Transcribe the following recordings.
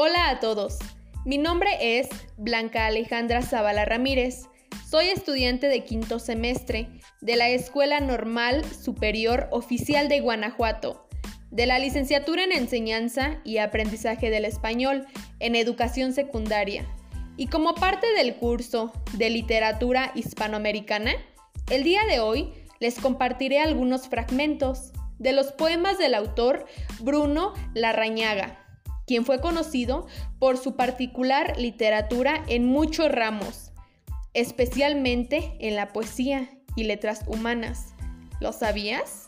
Hola a todos, mi nombre es Blanca Alejandra Zavala Ramírez. Soy estudiante de quinto semestre de la Escuela Normal Superior Oficial de Guanajuato, de la licenciatura en Enseñanza y Aprendizaje del Español en Educación Secundaria. Y como parte del curso de Literatura Hispanoamericana, el día de hoy les compartiré algunos fragmentos de los poemas del autor Bruno Larrañaga quien fue conocido por su particular literatura en muchos ramos, especialmente en la poesía y letras humanas. ¿Lo sabías?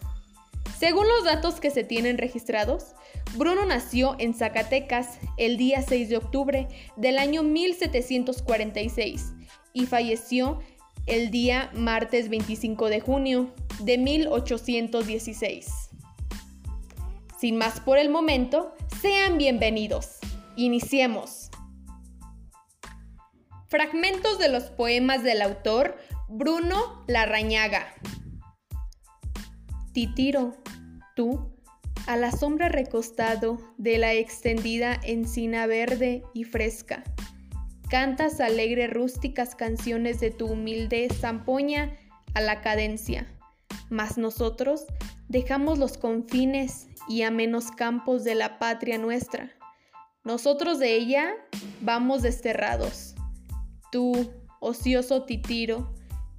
Según los datos que se tienen registrados, Bruno nació en Zacatecas el día 6 de octubre del año 1746 y falleció el día martes 25 de junio de 1816. Sin más por el momento, sean bienvenidos. Iniciemos. Fragmentos de los poemas del autor Bruno Larrañaga. Titiro, tú, a la sombra recostado de la extendida encina verde y fresca, cantas alegre rústicas canciones de tu humilde zampoña a la cadencia, mas nosotros dejamos los confines y a menos campos de la patria nuestra. Nosotros de ella vamos desterrados. Tú, ocioso titiro,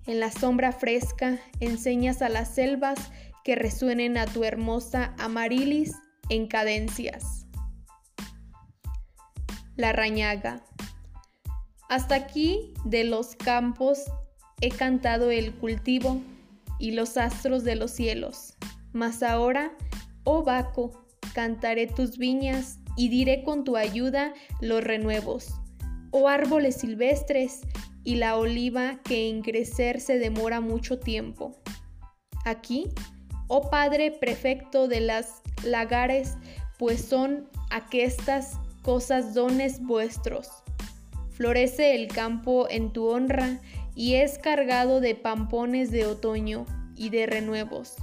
en la sombra fresca enseñas a las selvas que resuenen a tu hermosa amarilis en cadencias. La rañaga. Hasta aquí de los campos he cantado el cultivo y los astros de los cielos, mas ahora Oh Baco, cantaré tus viñas y diré con tu ayuda los renuevos. Oh árboles silvestres y la oliva que en crecer se demora mucho tiempo. Aquí, oh Padre prefecto de las lagares, pues son aquestas cosas dones vuestros. Florece el campo en tu honra y es cargado de pampones de otoño y de renuevos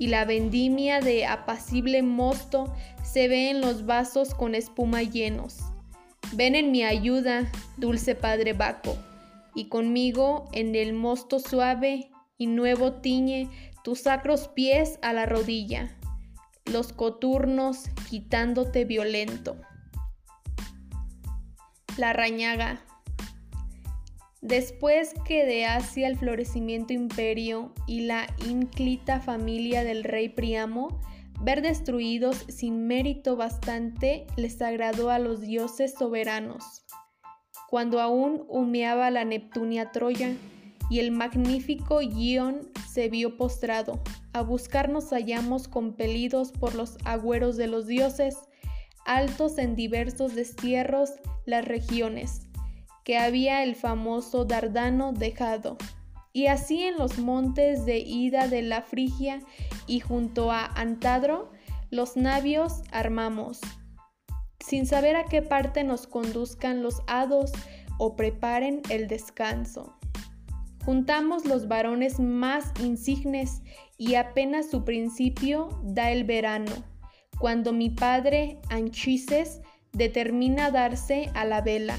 y la vendimia de apacible mosto se ve en los vasos con espuma llenos. Ven en mi ayuda, dulce Padre Baco, y conmigo en el mosto suave y nuevo tiñe tus sacros pies a la rodilla, los coturnos quitándote violento. La rañaga Después que de Asia el florecimiento imperio y la ínclita familia del rey Priamo, ver destruidos sin mérito bastante les agradó a los dioses soberanos. Cuando aún humeaba la Neptunia Troya y el magnífico Ion se vio postrado, a buscarnos hallamos compelidos por los agüeros de los dioses, altos en diversos destierros las regiones que había el famoso Dardano dejado. Y así en los montes de ida de la Frigia y junto a Antadro, los navios armamos, sin saber a qué parte nos conduzcan los hados o preparen el descanso. Juntamos los varones más insignes y apenas su principio da el verano, cuando mi padre Anchises determina darse a la vela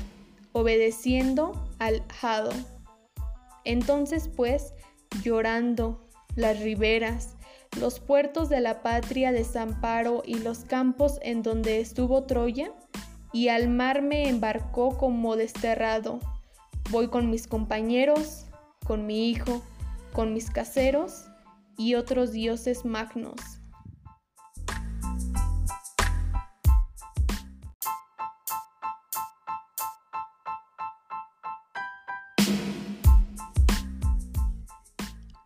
obedeciendo al hado. Entonces pues, llorando, las riberas, los puertos de la patria desamparo y los campos en donde estuvo Troya, y al mar me embarcó como desterrado. Voy con mis compañeros, con mi hijo, con mis caseros y otros dioses magnos.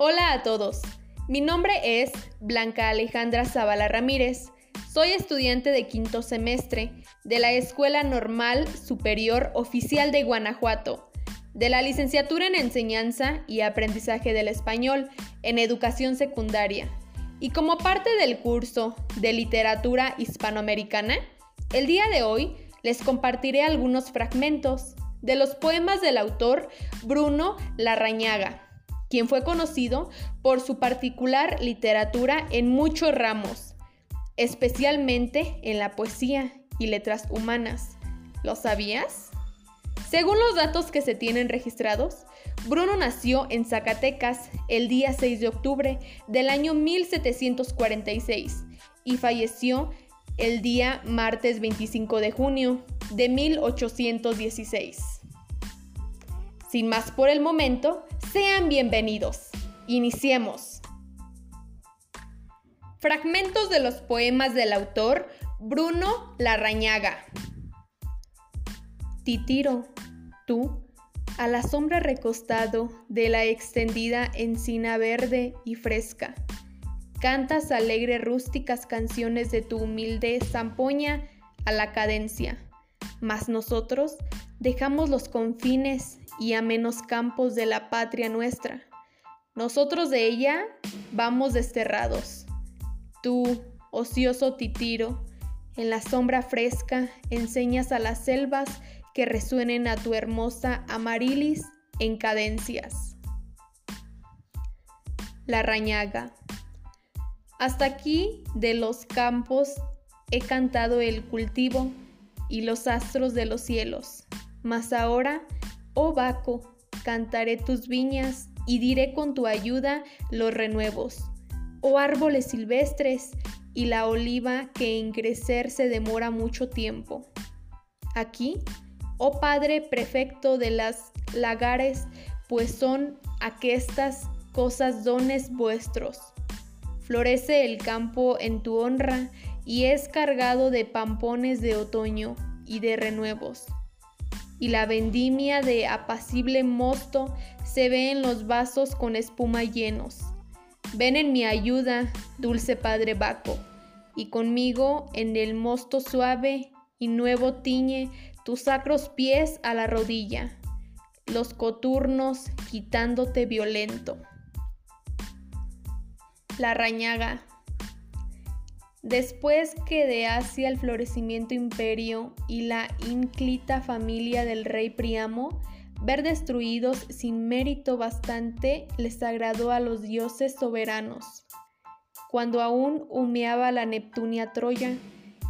Hola a todos, mi nombre es Blanca Alejandra Zavala Ramírez. Soy estudiante de quinto semestre de la Escuela Normal Superior Oficial de Guanajuato, de la licenciatura en Enseñanza y Aprendizaje del Español en Educación Secundaria. Y como parte del curso de Literatura Hispanoamericana, el día de hoy les compartiré algunos fragmentos de los poemas del autor Bruno Larrañaga quien fue conocido por su particular literatura en muchos ramos, especialmente en la poesía y letras humanas. ¿Lo sabías? Según los datos que se tienen registrados, Bruno nació en Zacatecas el día 6 de octubre del año 1746 y falleció el día martes 25 de junio de 1816. Sin más por el momento, sean bienvenidos. Iniciemos. Fragmentos de los poemas del autor Bruno Larrañaga. Titiro, tú, a la sombra recostado de la extendida encina verde y fresca, cantas alegre rústicas canciones de tu humilde zampoña a la cadencia, mas nosotros dejamos los confines y amenos campos de la patria nuestra. Nosotros de ella vamos desterrados. Tú, ocioso titiro, en la sombra fresca enseñas a las selvas que resuenen a tu hermosa amarilis en cadencias. La rañaga. Hasta aquí de los campos he cantado el cultivo y los astros de los cielos. Mas ahora, oh Baco, cantaré tus viñas y diré con tu ayuda los renuevos. Oh árboles silvestres y la oliva que en crecer se demora mucho tiempo. Aquí oh Padre prefecto de las lagares, pues son aquestas cosas dones vuestros. Florece el campo en tu honra y es cargado de pampones de otoño y de renuevos. Y la vendimia de apacible mosto se ve en los vasos con espuma llenos. Ven en mi ayuda, dulce Padre Baco, y conmigo en el mosto suave y nuevo tiñe tus sacros pies a la rodilla, los coturnos quitándote violento. La rañaga. Después que de Asia el florecimiento imperio y la ínclita familia del rey Priamo, ver destruidos sin mérito bastante les agradó a los dioses soberanos. Cuando aún humeaba la Neptunia Troya,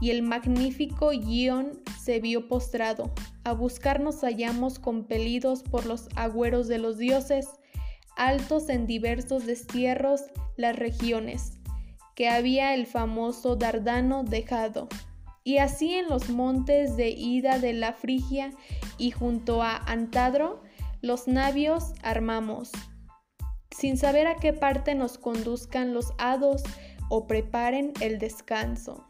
y el magnífico guion se vio postrado. A buscarnos hallamos compelidos por los agüeros de los dioses, altos en diversos destierros las regiones, que había el famoso Dardano dejado. Y así en los montes de ida de la Frigia y junto a Antadro, los navios armamos, sin saber a qué parte nos conduzcan los hados o preparen el descanso.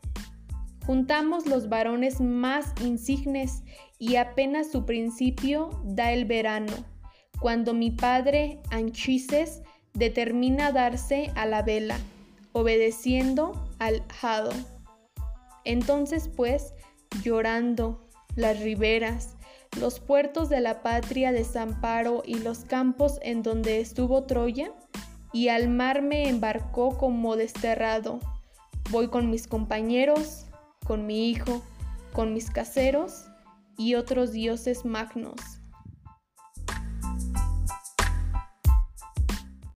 Juntamos los varones más insignes y apenas su principio da el verano, cuando mi padre Anchises determina darse a la vela, obedeciendo al jado. Entonces pues, llorando, las riberas, los puertos de la patria desamparo y los campos en donde estuvo Troya, y al mar me embarcó como desterrado. Voy con mis compañeros, con mi hijo, con mis caseros y otros dioses magnos.